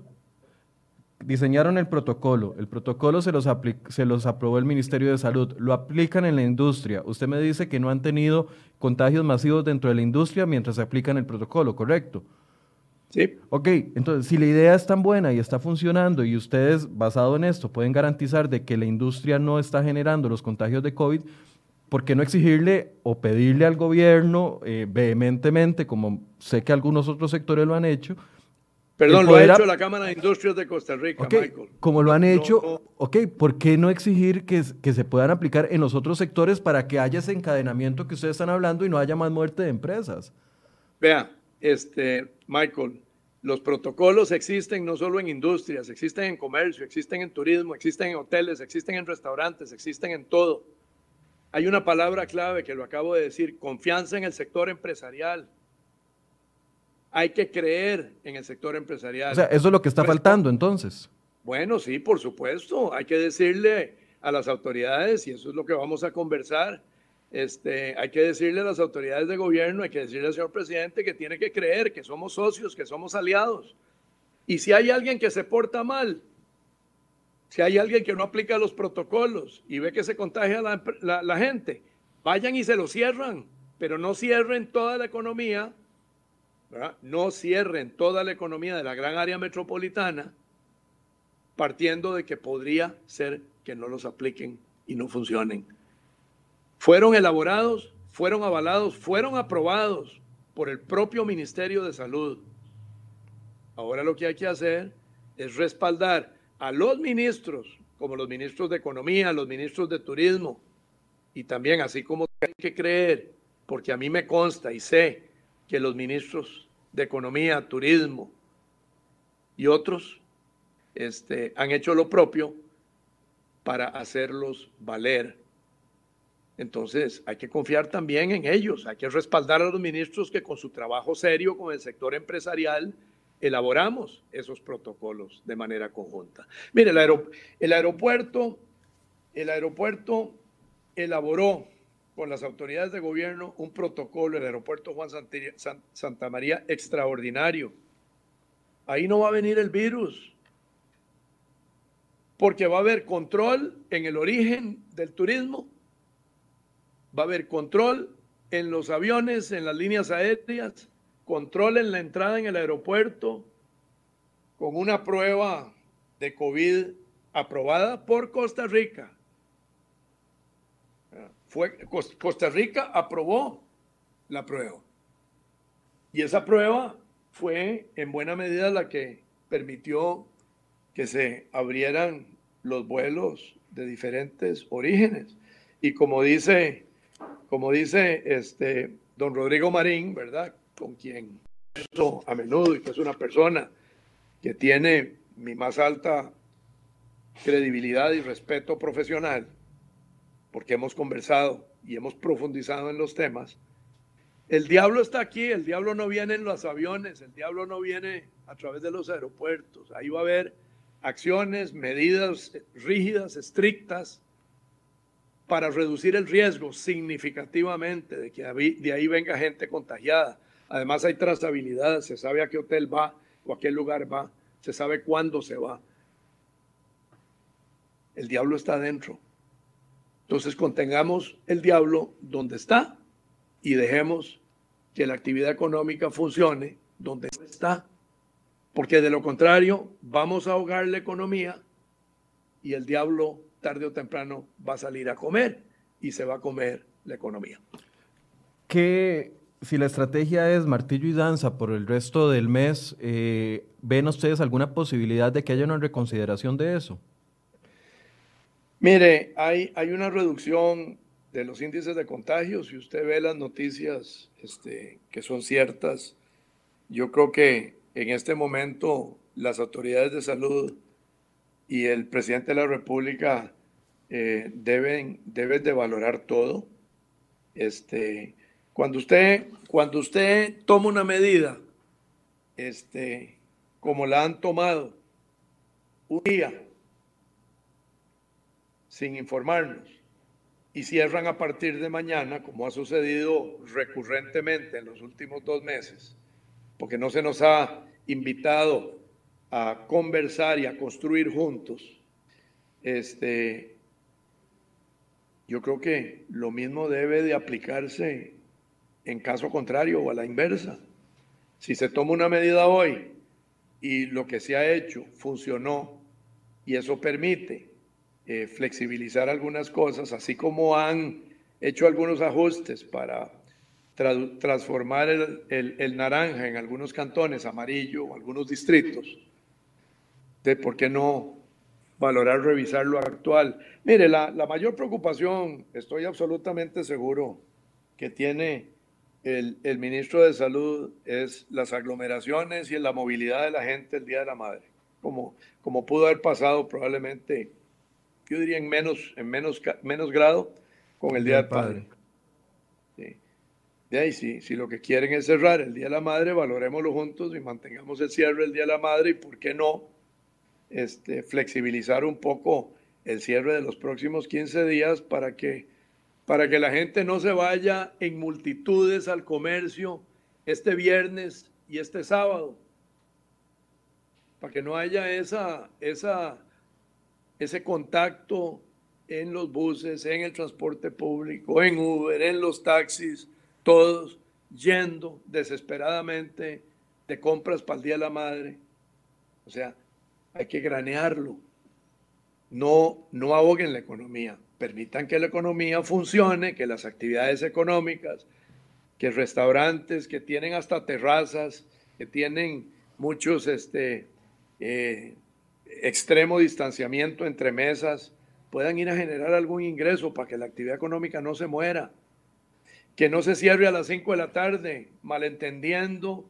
diseñaron el protocolo, el protocolo se los, se los aprobó el Ministerio de Salud, lo aplican en la industria. Usted me dice que no han tenido contagios masivos dentro de la industria mientras se aplican el protocolo, ¿correcto? Sí. Ok, entonces si la idea es tan buena y está funcionando y ustedes, basado en esto, pueden garantizar de que la industria no está generando los contagios de COVID, ¿por qué no exigirle o pedirle al gobierno eh, vehementemente, como sé que algunos otros sectores lo han hecho? Perdón, lo ha hecho la Cámara de Industrias de Costa Rica, Michael. Como lo han hecho, ok, ¿por qué no exigir que, que se puedan aplicar en los otros sectores para que haya ese encadenamiento que ustedes están hablando y no haya más muerte de empresas? Vea, este, Michael, los protocolos existen no solo en industrias, existen en comercio, existen en turismo, existen en hoteles, existen en restaurantes, existen en todo. Hay una palabra clave que lo acabo de decir, confianza en el sector empresarial. Hay que creer en el sector empresarial. O sea, eso es lo que está faltando entonces. Bueno, sí, por supuesto. Hay que decirle a las autoridades, y eso es lo que vamos a conversar, este, hay que decirle a las autoridades de gobierno, hay que decirle al señor presidente que tiene que creer que somos socios, que somos aliados. Y si hay alguien que se porta mal, si hay alguien que no aplica los protocolos y ve que se contagia la, la gente, vayan y se lo cierran, pero no cierren toda la economía, no cierren toda la economía de la gran área metropolitana, partiendo de que podría ser que no los apliquen y no funcionen fueron elaborados, fueron avalados, fueron aprobados por el propio Ministerio de Salud. Ahora lo que hay que hacer es respaldar a los ministros, como los ministros de Economía, los ministros de Turismo, y también así como hay que creer, porque a mí me consta y sé que los ministros de Economía, Turismo y otros este, han hecho lo propio para hacerlos valer entonces, hay que confiar también en ellos, hay que respaldar a los ministros que con su trabajo serio con el sector empresarial elaboramos esos protocolos de manera conjunta. Mire, el, aeropuerto, el aeropuerto elaboró con las autoridades de gobierno un protocolo, el aeropuerto Juan Santa María extraordinario. Ahí no va a venir el virus, porque va a haber control en el origen del turismo Va a haber control en los aviones, en las líneas aéreas, control en la entrada en el aeropuerto, con una prueba de COVID aprobada por Costa Rica. Fue, Costa Rica aprobó la prueba. Y esa prueba fue en buena medida la que permitió que se abrieran los vuelos de diferentes orígenes. Y como dice como dice este don Rodrigo Marín, ¿verdad? Con quien a menudo y que es una persona que tiene mi más alta credibilidad y respeto profesional, porque hemos conversado y hemos profundizado en los temas. El diablo está aquí, el diablo no viene en los aviones, el diablo no viene a través de los aeropuertos. Ahí va a haber acciones, medidas rígidas, estrictas, para reducir el riesgo significativamente de que de ahí venga gente contagiada. Además hay trazabilidad, se sabe a qué hotel va o a qué lugar va, se sabe cuándo se va. El diablo está adentro. Entonces contengamos el diablo donde está y dejemos que la actividad económica funcione donde está. Porque de lo contrario, vamos a ahogar la economía y el diablo tarde o temprano va a salir a comer y se va a comer la economía. ¿Qué, si la estrategia es martillo y danza por el resto del mes, eh, ¿ven ustedes alguna posibilidad de que haya una reconsideración de eso? Mire, hay, hay una reducción de los índices de contagios. Si usted ve las noticias este, que son ciertas, yo creo que en este momento las autoridades de salud y el presidente de la República eh, deben, deben de valorar todo. Este, cuando, usted, cuando usted toma una medida, este, como la han tomado, un día, sin informarnos, y cierran a partir de mañana, como ha sucedido recurrentemente en los últimos dos meses, porque no se nos ha invitado a conversar y a construir juntos, este, yo creo que lo mismo debe de aplicarse en caso contrario o a la inversa. Si se toma una medida hoy y lo que se ha hecho funcionó y eso permite eh, flexibilizar algunas cosas, así como han hecho algunos ajustes para transformar el, el, naranja en algunos cantones amarillo o algunos distritos, de por qué no valorar, revisar lo actual. Mire, la, la mayor preocupación, estoy absolutamente seguro, que tiene el, el, ministro de Salud es las aglomeraciones y la movilidad de la gente el Día de la Madre, como, como pudo haber pasado probablemente, yo diría en menos, en menos, menos grado con el Día del Padre. Sí. De ahí, sí, si lo que quieren es cerrar el Día de la Madre, valorémoslo juntos y mantengamos el cierre el Día de la Madre y, ¿por qué no?, este, flexibilizar un poco el cierre de los próximos 15 días para que, para que la gente no se vaya en multitudes al comercio este viernes y este sábado, para que no haya esa, esa, ese contacto en los buses, en el transporte público, en Uber, en los taxis, todos yendo desesperadamente de compras para el Día de la Madre. O sea, hay que granearlo. No, no ahoguen la economía. Permitan que la economía funcione, que las actividades económicas, que restaurantes que tienen hasta terrazas, que tienen muchos este, eh, extremo distanciamiento entre mesas, puedan ir a generar algún ingreso para que la actividad económica no se muera. Que no se cierre a las 5 de la tarde, malentendiendo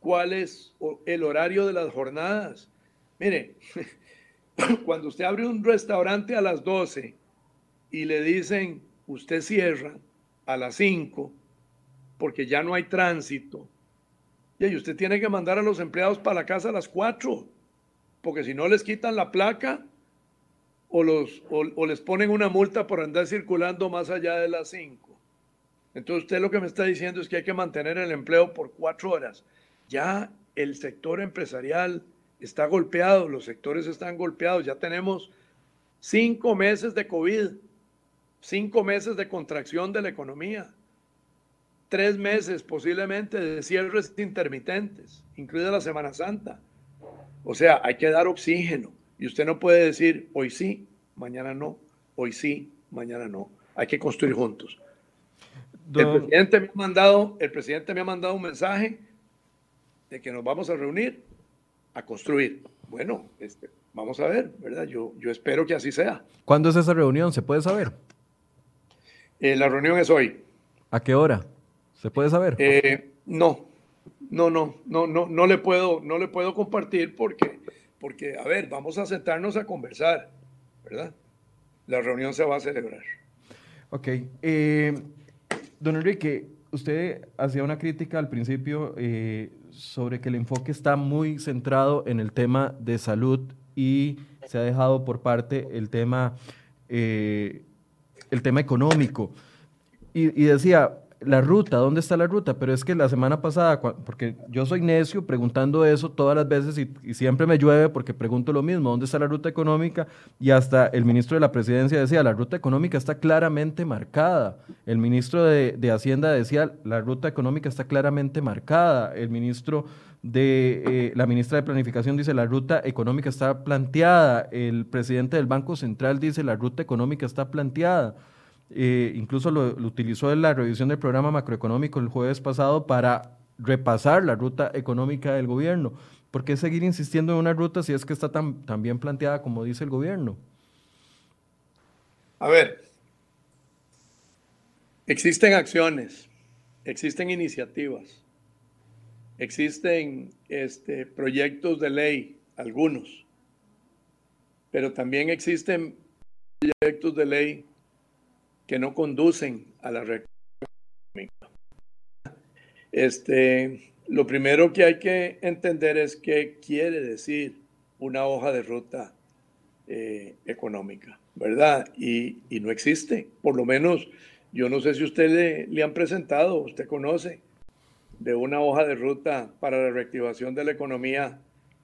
cuál es el horario de las jornadas. Mire, cuando usted abre un restaurante a las 12 y le dicen, usted cierra a las 5 porque ya no hay tránsito, y usted tiene que mandar a los empleados para la casa a las 4, porque si no les quitan la placa o, los, o, les ponen una multa por andar circulando más allá de las 5. Entonces usted lo que me está diciendo es que hay que mantener el empleo por cuatro horas. Ya el sector empresarial está golpeado, los sectores están golpeados, ya tenemos cinco meses de COVID, cinco meses de contracción de la economía, tres meses posiblemente de cierres intermitentes, incluida la Semana Santa. O sea, hay que dar oxígeno y usted no puede decir hoy sí, mañana no, hoy sí, mañana no. Hay que construir juntos. El presidente me ha mandado, el presidente me ha mandado un mensaje de que nos vamos a reunir a construir. Bueno, este, vamos a ver, ¿verdad? Yo, yo espero que así sea. ¿Cuándo es esa reunión? ¿Se puede saber? Eh, la reunión es hoy. ¿A qué hora? ¿Se puede saber? Eh, no, no, no, no, no, no le puedo, no le puedo compartir porque, porque, a ver, vamos a sentarnos a conversar, ¿verdad? La reunión se va a celebrar. Ok. Eh, don Enrique, usted hacía una crítica al principio sobre que el enfoque está muy centrado en el tema de salud y se ha dejado por parte el tema eh, el tema económico. Y, y decía, la ruta, ¿dónde está la ruta? Pero es que la semana pasada, porque yo soy necio preguntando eso todas las veces y, siempre me llueve porque pregunto lo mismo, ¿dónde está la ruta económica? Y hasta el ministro de la presidencia decía, la ruta económica está claramente marcada. El ministro de, Hacienda decía, la ruta económica está claramente marcada. El ministro de, eh, la ministra de Planificación dice, la ruta económica está planteada. El presidente del Banco Central dice, la ruta económica está planteada. Eh, incluso lo, utilizó en la revisión del programa macroeconómico el jueves pasado para repasar la ruta económica del gobierno. ¿Por qué seguir insistiendo en una ruta si es que está tan, tan bien planteada como dice el gobierno? A ver, existen acciones, existen iniciativas, existen este, proyectos de ley, algunos, pero también existen proyectos de ley que no conducen a la recta Este, lo primero que hay que entender es qué quiere decir una hoja de ruta eh, económica, ¿verdad? Y, no existe. Por lo menos, yo no sé si usted le, le han presentado, usted conoce de una hoja de ruta para la reactivación de la economía,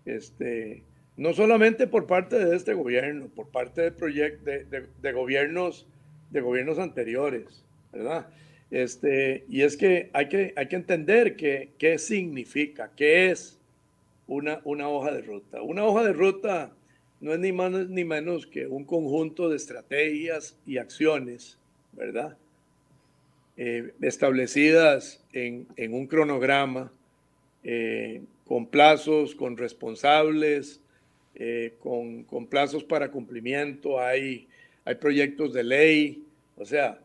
este, no solamente por parte de este gobierno, por parte de, proyectos de, de gobiernos de gobiernos anteriores, ¿verdad? Este, y es que hay que, hay que entender qué significa, qué es una, una hoja de ruta. Una hoja de ruta no es ni más ni menos que un conjunto de estrategias y acciones, ¿verdad? Eh, establecidas en, un cronograma, eh, con plazos, con responsables, eh, con, con, plazos para cumplimiento. Hay hay proyectos de ley, o sea,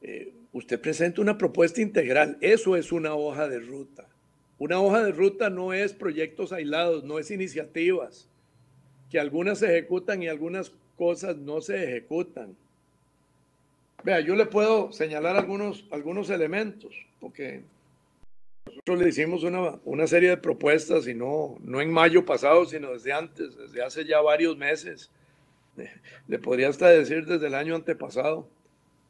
eh, usted presenta una propuesta integral, eso es una hoja de ruta. Una hoja de ruta no es proyectos aislados, no es iniciativas, que algunas se ejecutan y algunas cosas no se ejecutan. Vea, yo le puedo señalar algunos, algunos elementos, porque nosotros le hicimos una, una, serie de propuestas, y no, no en mayo pasado, sino desde antes, desde hace ya varios meses, le podría hasta decir desde el año antepasado,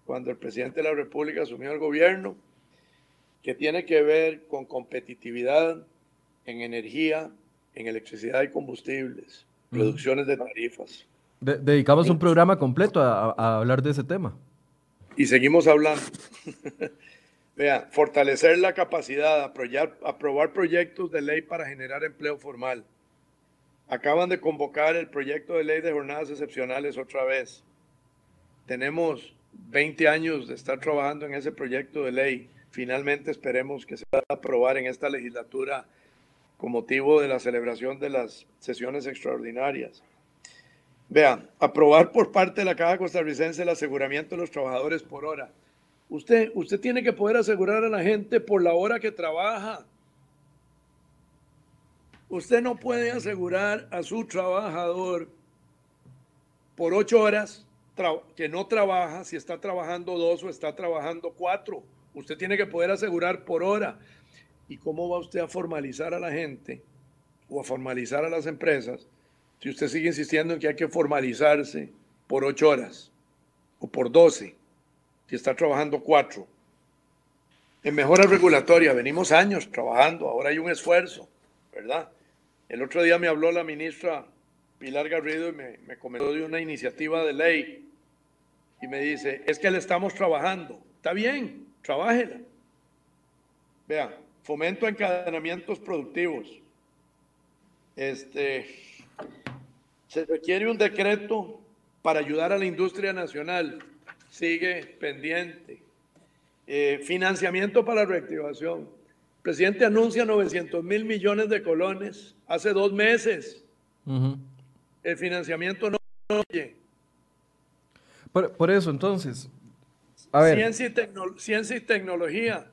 cuando el presidente de la República asumió el gobierno, que tiene que ver con competitividad en energía, en electricidad y combustibles, producciones de tarifas. dedicamos un programa completo a, hablar de ese tema. Y seguimos hablando. Vea, fortalecer la capacidad, aprobar, aprobar proyectos de ley para generar empleo formal Acaban de convocar el proyecto de ley de jornadas excepcionales otra vez. Tenemos 20 años de estar trabajando en ese proyecto de ley. Finalmente esperemos que se pueda aprobar en esta legislatura con motivo de la celebración de las sesiones extraordinarias. Vean, aprobar por parte de la Caja Costarricense el aseguramiento de los trabajadores por hora. Usted, usted tiene que poder asegurar a la gente por la hora que trabaja. Usted no puede asegurar a su trabajador por ocho horas que no trabaja, si está trabajando dos o está trabajando cuatro. Usted tiene que poder asegurar por hora. ¿Y cómo va usted a formalizar a la gente o a formalizar a las empresas si usted sigue insistiendo en que hay que formalizarse por ocho horas o por doce, si está trabajando cuatro? En mejora regulatoria, venimos años trabajando, ahora hay un esfuerzo, ¿verdad? El otro día me habló la ministra Pilar Garrido y me, comentó de una iniciativa de ley y me dice, es que le estamos trabajando. Está bien, trabájela. Vea, fomento encadenamientos productivos. Este, se requiere un decreto para ayudar a la industria nacional. Sigue pendiente. Eh, financiamiento para reactivación presidente anuncia 900 mil millones de colones hace dos meses. El financiamiento no oye. Por, eso, entonces, a ver. Ciencia y, ciencia y tecnología.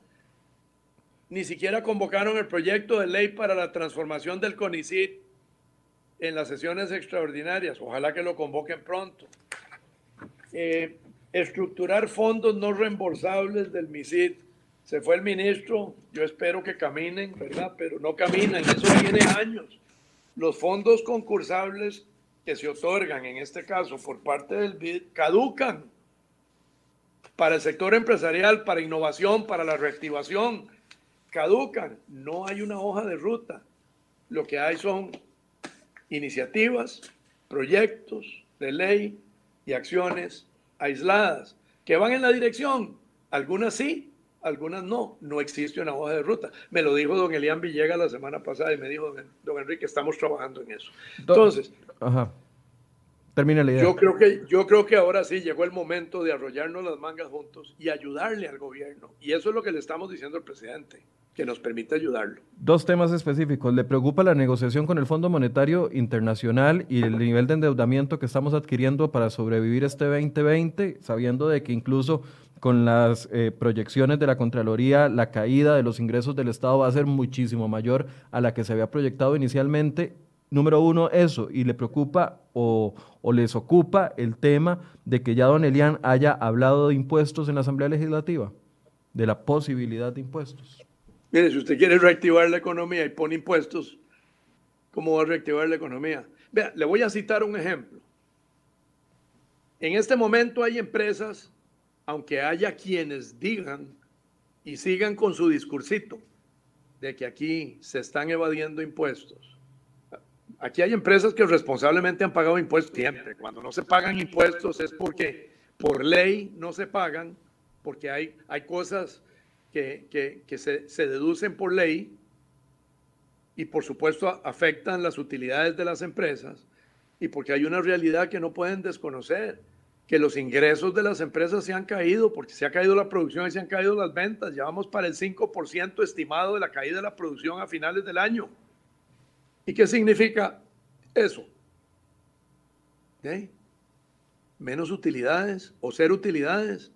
Ni siquiera convocaron el proyecto de ley para la transformación del CONICIT en las sesiones extraordinarias. Ojalá que lo convoquen pronto. Eh, estructurar fondos no reembolsables del MISID se fue el ministro, yo espero que caminen, ¿verdad? Pero no caminan, eso tiene años. Los fondos concursables que se otorgan, en este caso por parte del BID, caducan. para el sector empresarial, para innovación, para la reactivación, caducan. No hay una hoja de ruta. Lo que hay son iniciativas, proyectos de ley y acciones aisladas que van en la dirección. Algunas sí, algunas no. No existe una hoja de ruta. Me lo dijo don Elian Villegas la semana pasada y me dijo, don Enrique, estamos trabajando en eso. Entonces, Ajá. Termina la idea. Yo creo, que, yo creo que ahora sí llegó el momento de arrollarnos las mangas juntos y ayudarle al gobierno. Y eso es lo que le estamos diciendo al presidente que nos permite ayudarlo. Dos temas específicos. ¿Le preocupa la negociación con el Fondo Monetario Internacional y el nivel de endeudamiento que estamos adquiriendo para sobrevivir este 2020, sabiendo de que incluso con las eh, proyecciones de la Contraloría, la caída de los ingresos del Estado va a ser muchísimo mayor a la que se había proyectado inicialmente? Número uno, eso, y le preocupa o, o les ocupa el tema de que ya don Elian haya hablado de impuestos en la Asamblea Legislativa, de la posibilidad de impuestos. Mire, si usted quiere reactivar la economía y pone impuestos, ¿cómo va a reactivar la economía? Vea, le voy a citar un ejemplo. En este momento hay empresas, aunque haya quienes digan y sigan con su discursito de que aquí se están evadiendo impuestos. Aquí hay empresas que responsablemente han pagado impuestos siempre. Cuando no se pagan impuestos es porque por ley no se pagan, porque hay, hay cosas que, se, se, deducen por ley y por supuesto afectan las utilidades de las empresas y porque hay una realidad que no pueden desconocer, que los ingresos de las empresas se han caído porque se ha caído la producción y se han caído las ventas. Ya vamos para el 5% estimado de la caída de la producción a finales del año. ¿Y qué significa eso? Menos utilidades o ser utilidades.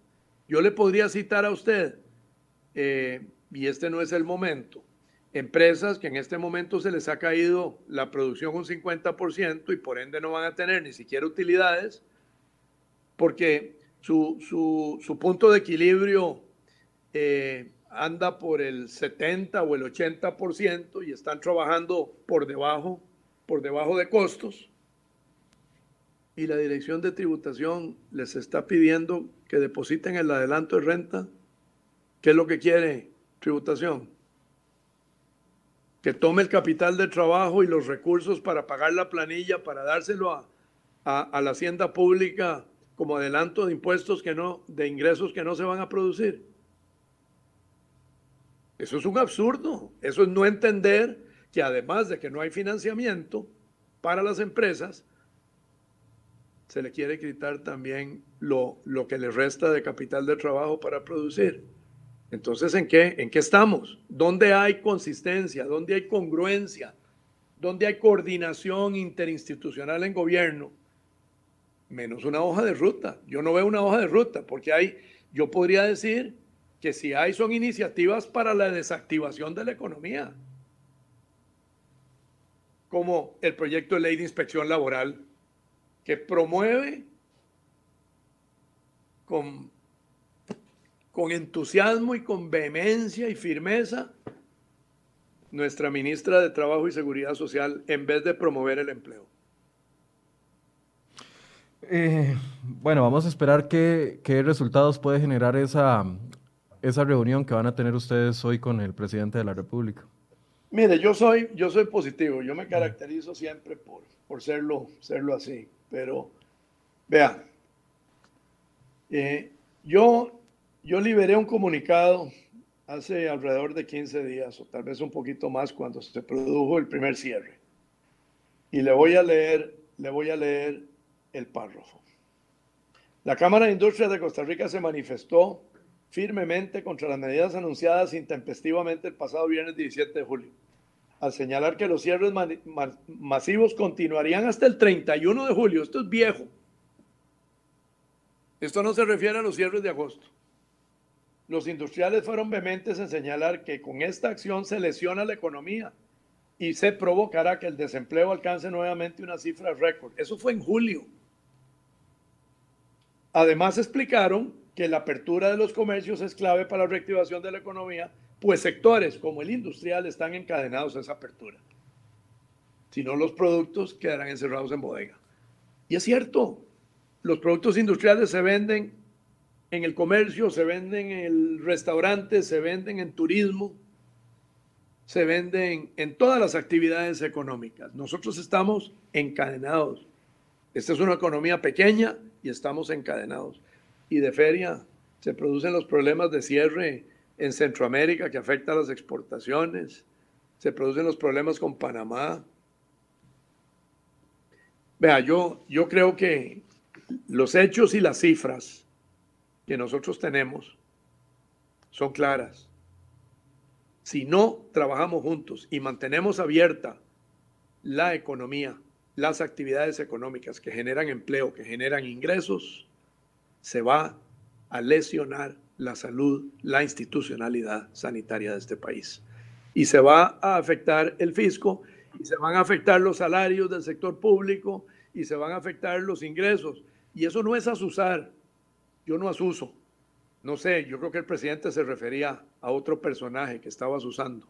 Yo le podría citar a usted eh, y este no es el momento. Empresas que en este momento se les ha caído la producción un 50% y por ende no van a tener ni siquiera utilidades porque su, su, punto de equilibrio eh, anda por el 70 o el 80% y están trabajando por debajo, por debajo de costos. Y la dirección de tributación les está pidiendo que depositen el adelanto de renta ¿Qué es lo que quiere tributación? Que tome el capital de trabajo y los recursos para pagar la planilla, para dárselo a, a, la hacienda pública como adelanto de impuestos que no, de ingresos que no se van a producir. Eso es un absurdo. Eso es no entender que además de que no hay financiamiento para las empresas, se le quiere quitar también lo, lo que le resta de capital de trabajo para producir. Entonces, ¿en qué, ¿en qué estamos? ¿Dónde hay consistencia? ¿Dónde hay congruencia? ¿Dónde hay coordinación interinstitucional en gobierno? Menos una hoja de ruta. Yo no veo una hoja de ruta porque hay, yo podría decir que si hay son iniciativas para la desactivación de la economía, como el proyecto de ley de inspección laboral, que promueve con con entusiasmo y con vehemencia y firmeza nuestra ministra de Trabajo y Seguridad Social en vez de promover el empleo? Eh, bueno, vamos a esperar qué, qué, resultados puede generar esa, esa reunión que van a tener ustedes hoy con el presidente de la República. Mire, yo soy, yo soy positivo, yo me caracterizo siempre por, por serlo, serlo así, pero vea, eh, yo yo liberé un comunicado hace alrededor de 15 días o tal vez un poquito más cuando se produjo el primer cierre. Y le voy a leer, le voy a leer el párrafo. La Cámara de Industria de Costa Rica se manifestó firmemente contra las medidas anunciadas intempestivamente el pasado viernes 17 de julio, al señalar que los cierres masivos continuarían hasta el 31 de julio. Esto es viejo. Esto no se refiere a los cierres de agosto. Los industriales fueron vehementes en señalar que con esta acción se lesiona la economía y se provocará que el desempleo alcance nuevamente una cifra récord. Eso fue en julio. Además explicaron que la apertura de los comercios es clave para la reactivación de la economía, pues sectores como el industrial están encadenados a esa apertura. Si no, los productos quedarán encerrados en bodega. Y es cierto, los productos industriales se venden en el comercio, se venden en el restaurante, se venden en turismo, se venden en todas las actividades económicas. Nosotros estamos encadenados. Esta es una economía pequeña y estamos encadenados. Y de feria se producen los problemas de cierre en Centroamérica que afecta a las exportaciones, se producen los problemas con Panamá. Vea, yo, yo creo que los hechos y las cifras que nosotros tenemos son claras. Si no trabajamos juntos y mantenemos abierta la economía, las actividades económicas que generan empleo, que generan ingresos, se va a lesionar la salud, la institucionalidad sanitaria de este país. Y se va a afectar el fisco, y se van a afectar los salarios del sector público, y se van a afectar los ingresos. Y eso no es asusar. Yo no asuso. No sé, yo creo que el presidente se refería a otro personaje que estaba asusando.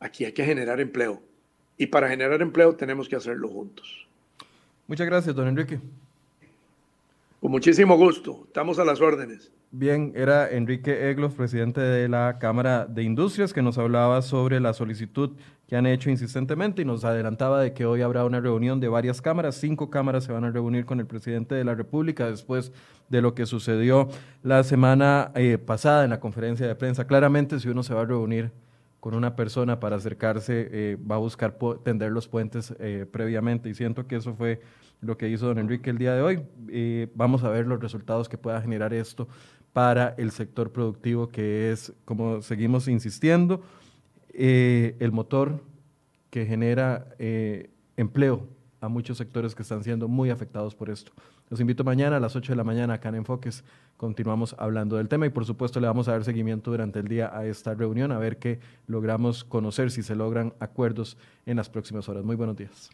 Aquí hay que generar empleo. Y para generar empleo tenemos que hacerlo juntos. Muchas gracias, don Enrique. Con muchísimo gusto. Estamos a las órdenes. Bien, era Enrique Eglos, presidente de la Cámara de Industrias, que nos hablaba sobre la solicitud que han hecho insistentemente y nos adelantaba de que hoy habrá una reunión de varias cámaras. Cinco cámaras se van a reunir con el presidente de la República después de lo que sucedió la semana eh, pasada en la conferencia de prensa. Claramente, si uno se va a reunir con una persona para acercarse, eh, va a buscar tender los puentes eh, previamente y siento que eso fue lo que hizo don Enrique el día de hoy. vamos a ver los resultados que pueda generar esto para el sector productivo, que es, como seguimos insistiendo, eh, el motor que genera eh, empleo a muchos sectores que están siendo muy afectados por esto. Los invito mañana a las 8 de la mañana acá en Enfoques. Continuamos hablando del tema y por supuesto le vamos a dar seguimiento durante el día a esta reunión, a ver qué logramos conocer, si se logran acuerdos en las próximas horas. Muy buenos días.